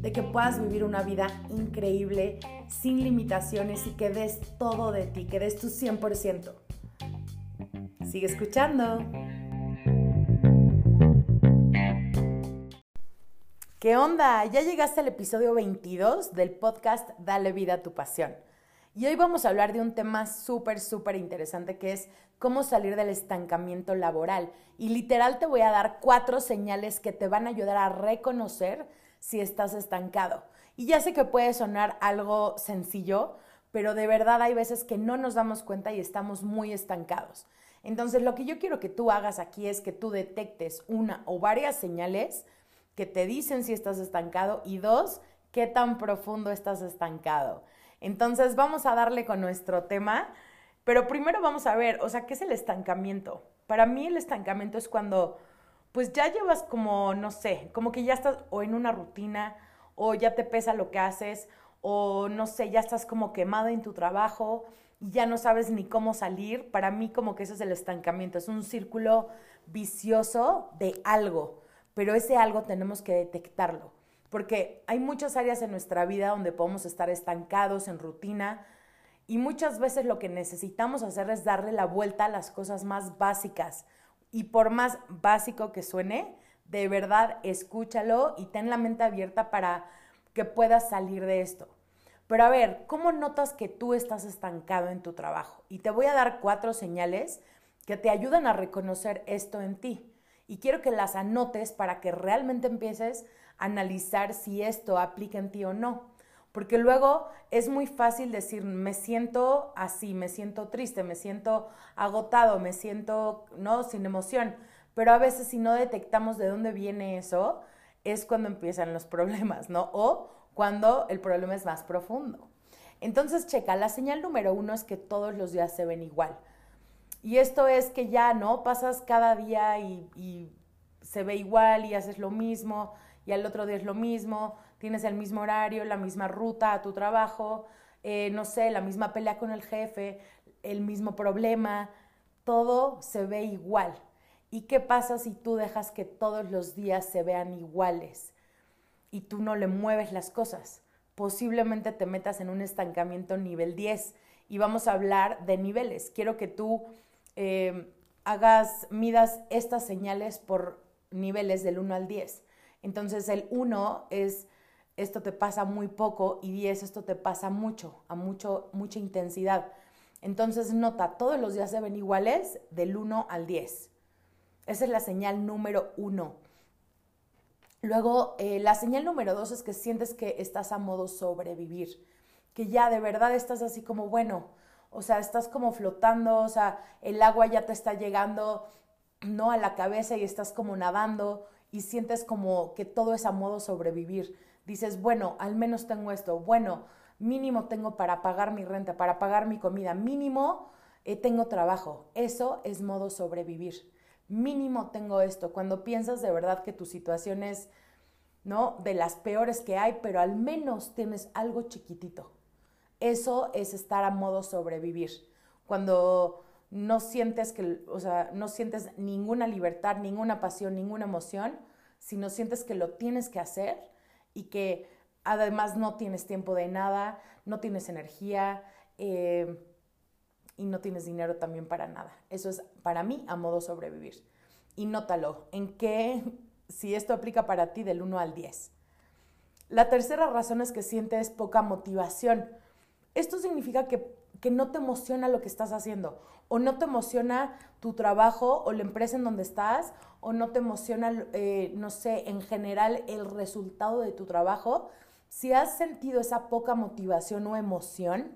de que puedas vivir una vida increíble, sin limitaciones y que des todo de ti, que des tu 100%. Sigue escuchando. ¿Qué onda? Ya llegaste al episodio 22 del podcast Dale vida a tu pasión. Y hoy vamos a hablar de un tema súper, súper interesante que es cómo salir del estancamiento laboral. Y literal te voy a dar cuatro señales que te van a ayudar a reconocer si estás estancado. Y ya sé que puede sonar algo sencillo, pero de verdad hay veces que no nos damos cuenta y estamos muy estancados. Entonces lo que yo quiero que tú hagas aquí es que tú detectes una o varias señales que te dicen si estás estancado y dos, qué tan profundo estás estancado. Entonces vamos a darle con nuestro tema, pero primero vamos a ver, o sea, ¿qué es el estancamiento? Para mí el estancamiento es cuando pues ya llevas como, no sé, como que ya estás o en una rutina o ya te pesa lo que haces o no sé, ya estás como quemado en tu trabajo y ya no sabes ni cómo salir. Para mí como que eso es el estancamiento, es un círculo vicioso de algo pero ese algo tenemos que detectarlo, porque hay muchas áreas en nuestra vida donde podemos estar estancados en rutina y muchas veces lo que necesitamos hacer es darle la vuelta a las cosas más básicas. Y por más básico que suene, de verdad escúchalo y ten la mente abierta para que puedas salir de esto. Pero a ver, ¿cómo notas que tú estás estancado en tu trabajo? Y te voy a dar cuatro señales que te ayudan a reconocer esto en ti y quiero que las anotes para que realmente empieces a analizar si esto aplica en ti o no. Porque luego es muy fácil decir, me siento así, me siento triste, me siento agotado, me siento, no, sin emoción. Pero a veces si no detectamos de dónde viene eso, es cuando empiezan los problemas, ¿no? O cuando el problema es más profundo. Entonces, checa, la señal número uno es que todos los días se ven igual. Y esto es que ya, ¿no? Pasas cada día y, se ve igual y haces lo mismo y al otro día es lo mismo, tienes el mismo horario, la misma ruta a tu trabajo, eh, no sé, la misma pelea con el jefe, el mismo problema, todo se ve igual. ¿Y qué pasa si tú dejas que todos los días se vean iguales y tú no le mueves las cosas? Posiblemente te metas en un estancamiento nivel 10 y vamos a hablar de niveles. Quiero que tú eh, hagas, midas estas señales por niveles del 1 al 10. Entonces el 1 es esto te pasa muy poco y 10 esto te pasa mucho, a mucho, mucha intensidad. Entonces nota, todos los días se ven iguales del 1 al 10. Esa es la señal número 1. Luego, eh, la señal número 2 es que sientes que estás a modo sobrevivir, que ya de verdad estás así como, bueno, o sea, estás como flotando, o sea, el agua ya te está llegando, ¿no? A la cabeza y estás como nadando y sientes como que todo es a modo sobrevivir. Dices, bueno, al menos tengo esto, bueno, mínimo tengo para pagar mi renta, para pagar mi comida, mínimo eh, tengo trabajo. Eso es modo sobrevivir. Mínimo tengo esto. Cuando piensas de verdad que tu situación es, ¿no? De las peores que hay, pero al menos tienes algo chiquitito. Eso es estar a modo sobrevivir. Cuando no sientes que, o sea, no sientes ninguna libertad, ninguna pasión, ninguna emoción, sino sientes que lo tienes que hacer y que además no tienes tiempo de nada, no tienes energía eh, y no tienes dinero también para nada. Eso es para mí a modo sobrevivir. Y nótalo, en qué, si esto aplica para ti del 1 al 10. La tercera razón es que sientes poca motivación esto significa que, no te emociona lo que estás haciendo, o no te emociona tu trabajo o la empresa en donde estás, o no te emociona, eh, no sé, en general el resultado de tu trabajo. Si has sentido esa poca motivación o emoción,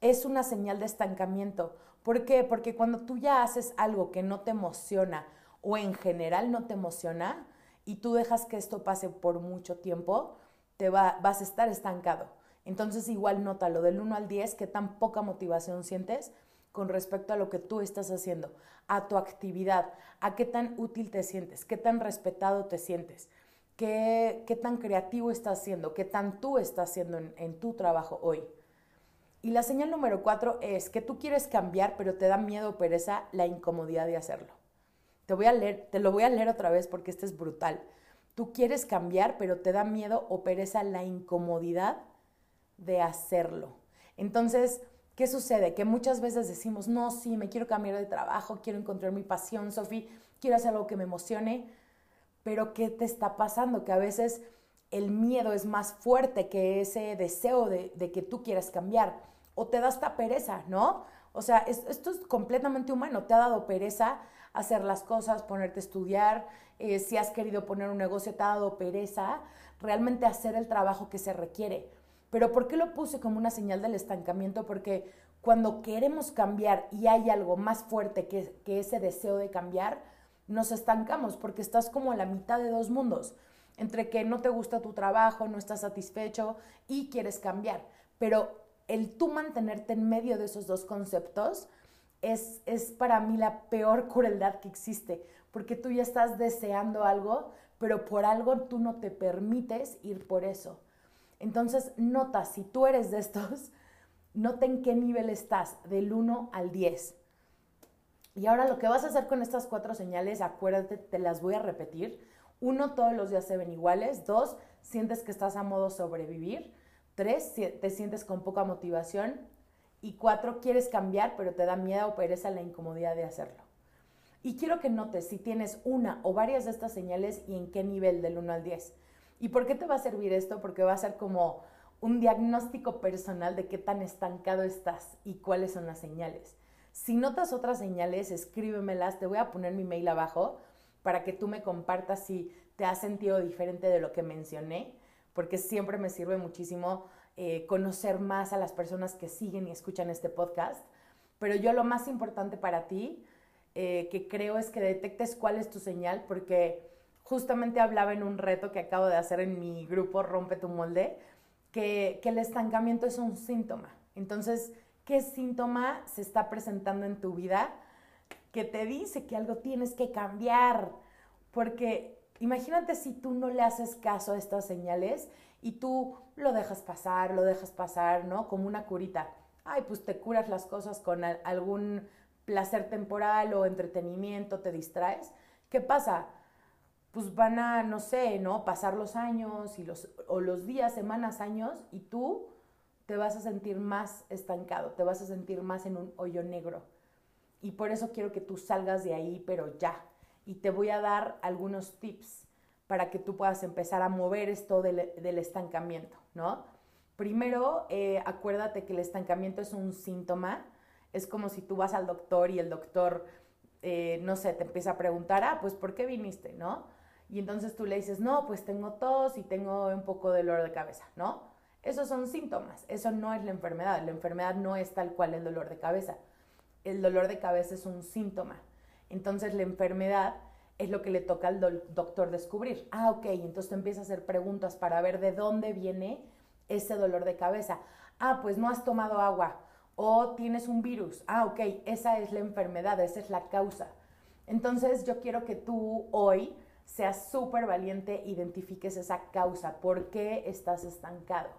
es una señal de estancamiento. ¿Por qué? Porque cuando tú ya haces algo que no te emociona o en general no te emociona y tú dejas que esto pase por mucho tiempo, te vas a estar estancado Entonces igual nótalo del 1 al 10, qué tan poca motivación sientes con respecto a lo que tú estás haciendo, a tu actividad, a qué tan útil te sientes, qué tan respetado te sientes, qué, qué tan creativo estás haciendo, qué tan tú estás haciendo en, en tu trabajo hoy. Y la señal número cuatro es que tú quieres cambiar, pero te da miedo o pereza la incomodidad de hacerlo. Te voy a leer, te lo voy a leer otra vez porque este es brutal. Tú quieres cambiar, pero te da miedo o pereza la incomodidad de hacerlo. Entonces, ¿qué sucede? Que muchas veces decimos, no, sí, me quiero cambiar de trabajo, quiero encontrar mi pasión, Sofi, quiero hacer algo que me emocione, pero ¿qué te está pasando? Que a veces el miedo es más fuerte que ese deseo de, que tú quieras cambiar, o te da hasta pereza, ¿no? O sea, esto es completamente humano, te ha dado pereza hacer las cosas, ponerte a estudiar, eh, si has querido poner un negocio, te ha dado pereza realmente hacer el trabajo que se requiere. Pero ¿por qué lo puse como una señal del estancamiento? Porque cuando queremos cambiar y hay algo más fuerte que, que ese deseo de cambiar, nos estancamos porque estás como a la mitad de dos mundos, entre que no te gusta tu trabajo, no estás satisfecho y quieres cambiar. Pero el tú mantenerte en medio de esos dos conceptos es, es para mí la peor crueldad que existe, porque tú ya estás deseando algo, pero por algo tú no te permites ir por eso. Entonces, nota, si tú eres de estos, nota en qué nivel estás, del 1 al 10. Y ahora lo que vas a hacer con estas cuatro señales, acuérdate, te las voy a repetir. Uno, todos los días se ven iguales. Dos, sientes que estás a modo sobrevivir. Tres, te sientes con poca motivación. Y cuatro, quieres cambiar, pero te da miedo o pereza la incomodidad de hacerlo. Y quiero que notes si tienes una o varias de estas señales y en qué nivel del 1 al 10. ¿Y por qué te va a servir esto? Porque va a ser como un diagnóstico personal de qué tan estancado estás y cuáles son las señales. Si notas otras señales, escríbemelas, te voy a poner mi mail abajo para que tú me compartas si te has sentido diferente de lo que mencioné, porque siempre me sirve muchísimo eh, conocer más a las personas que siguen y escuchan este podcast. Pero yo lo más importante para ti, eh, que creo es que detectes cuál es tu señal, porque justamente hablaba en un reto que acabo de hacer en mi grupo Rompe tu molde, que, el estancamiento es un síntoma. Entonces, ¿qué síntoma se está presentando en tu vida que te dice que algo tienes que cambiar? Porque imagínate si tú no le haces caso a estas señales y tú lo dejas pasar, lo dejas pasar, ¿no? Como una curita. Ay, pues te curas las cosas con algún placer temporal o entretenimiento, te distraes. ¿Qué pasa? Pues van a, no sé, ¿no? Pasar los años y los, o los días, semanas, años, y tú te vas a sentir más estancado, te vas a sentir más en un hoyo negro. Y por eso quiero que tú salgas de ahí, pero ya. Y te voy a dar algunos tips para que tú puedas empezar a mover esto del, estancamiento, ¿no? Primero, eh, acuérdate que el estancamiento es un síntoma. Es como si tú vas al doctor y el doctor, eh, no sé, te empieza a preguntar, ah, pues ¿por qué viniste, no? Y entonces tú le dices, no, pues tengo tos y tengo un poco de dolor de cabeza, ¿no? Esos son síntomas, eso no es la enfermedad, la enfermedad no es tal cual el dolor de cabeza, el dolor de cabeza es un síntoma, entonces la enfermedad es lo que le toca al doctor descubrir. Ah, ok, entonces tú empiezas a hacer preguntas para ver de dónde viene ese dolor de cabeza. Ah, pues no has tomado agua o tienes un virus. Ah, ok, esa es la enfermedad, esa es la causa. Entonces yo quiero que tú hoy seas súper valiente, identifiques esa causa, por qué estás estancado.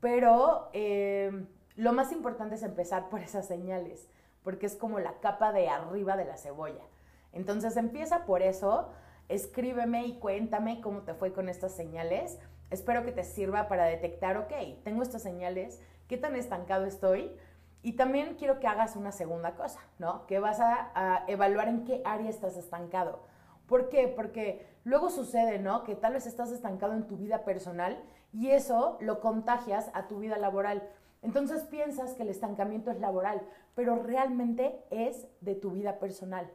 Pero eh, lo más importante es empezar por esas señales, porque es como la capa de arriba de la cebolla. Entonces empieza por eso, escríbeme y cuéntame cómo te fue con estas señales. Espero que te sirva para detectar, ok, tengo estas señales, qué tan estancado estoy. Y también quiero que hagas una segunda cosa, ¿no? Que vas a, a evaluar en qué área estás estancado ¿Por qué? Porque luego sucede, ¿no? Que tal vez estás estancado en tu vida personal y eso lo contagias a tu vida laboral. Entonces piensas que el estancamiento es laboral, pero realmente es de tu vida personal.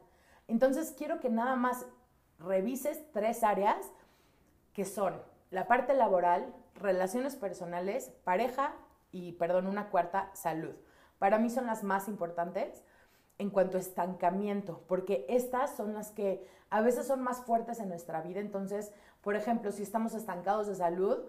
Entonces quiero que nada más revises tres áreas que son la parte laboral, relaciones personales, pareja y, perdón, una cuarta, salud. Para mí son las más importantes en cuanto a estancamiento, porque estas son las que a veces son más fuertes en nuestra vida. Entonces, por ejemplo, si estamos estancados de salud,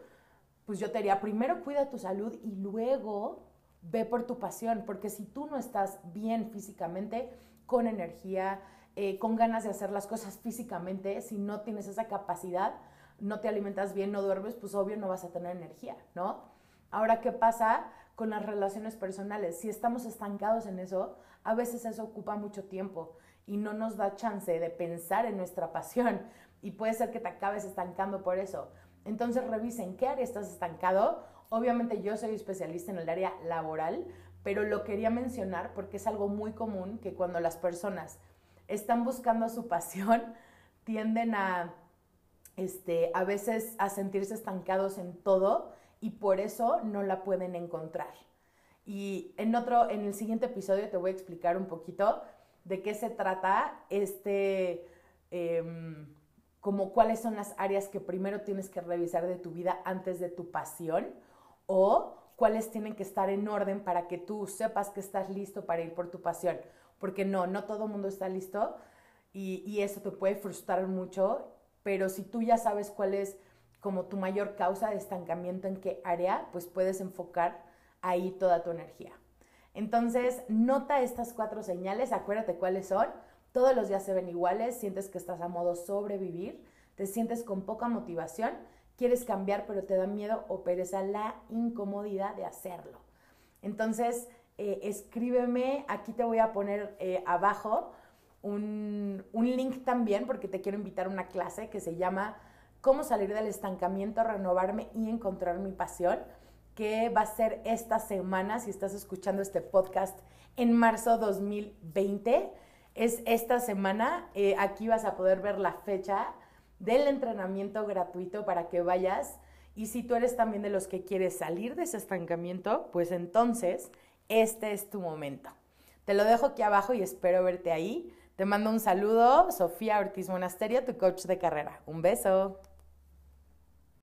pues yo te diría, primero cuida tu salud y luego ve por tu pasión, porque si tú no estás bien físicamente, con energía, eh, con ganas de hacer las cosas físicamente, si no tienes esa capacidad, no te alimentas bien, no duermes, pues obvio no vas a tener energía, ¿no? Ahora, ¿qué pasa con las relaciones personales? Si estamos estancados en eso, a veces eso ocupa mucho tiempo y no nos da chance de pensar en nuestra pasión y puede ser que te acabes estancando por eso. Entonces revisen qué área estás estancado. Obviamente yo soy especialista en el área laboral, pero lo quería mencionar porque es algo muy común que cuando las personas están buscando su pasión, tienden a, este, a veces a sentirse estancados en todo y por eso no la pueden encontrar. Y en otro, en el siguiente episodio te voy a explicar un poquito de qué se trata este, em, como cuáles son las áreas que primero tienes que revisar de tu vida antes de tu pasión o cuáles tienen que estar en orden para que tú sepas que estás listo para ir por tu pasión. Porque no, no todo el mundo está listo y, y eso te puede frustrar mucho, pero si tú ya sabes cuál es como tu mayor causa de estancamiento en qué área, pues puedes enfocar ahí toda tu energía. Entonces, nota estas cuatro señales, acuérdate cuáles son. Todos los días se ven iguales, sientes que estás a modo sobrevivir, te sientes con poca motivación quieres cambiar, pero te da miedo o pereza la incomodidad de hacerlo. Entonces, eh, escríbeme, aquí te voy a poner eh, abajo un, un, link también, porque te quiero invitar a una clase que se llama Cómo salir del estancamiento, renovarme y encontrar mi pasión, que va a ser esta semana, si estás escuchando este podcast en marzo 2020. Es esta semana, eh, aquí vas a poder ver la fecha del entrenamiento gratuito para que vayas. Y si tú eres también de los que quieres salir de ese estancamiento, pues entonces este es tu momento. Te lo dejo aquí abajo y espero verte ahí. Te mando un saludo, Sofía Ortiz Monasterio, tu coach de carrera. Un beso.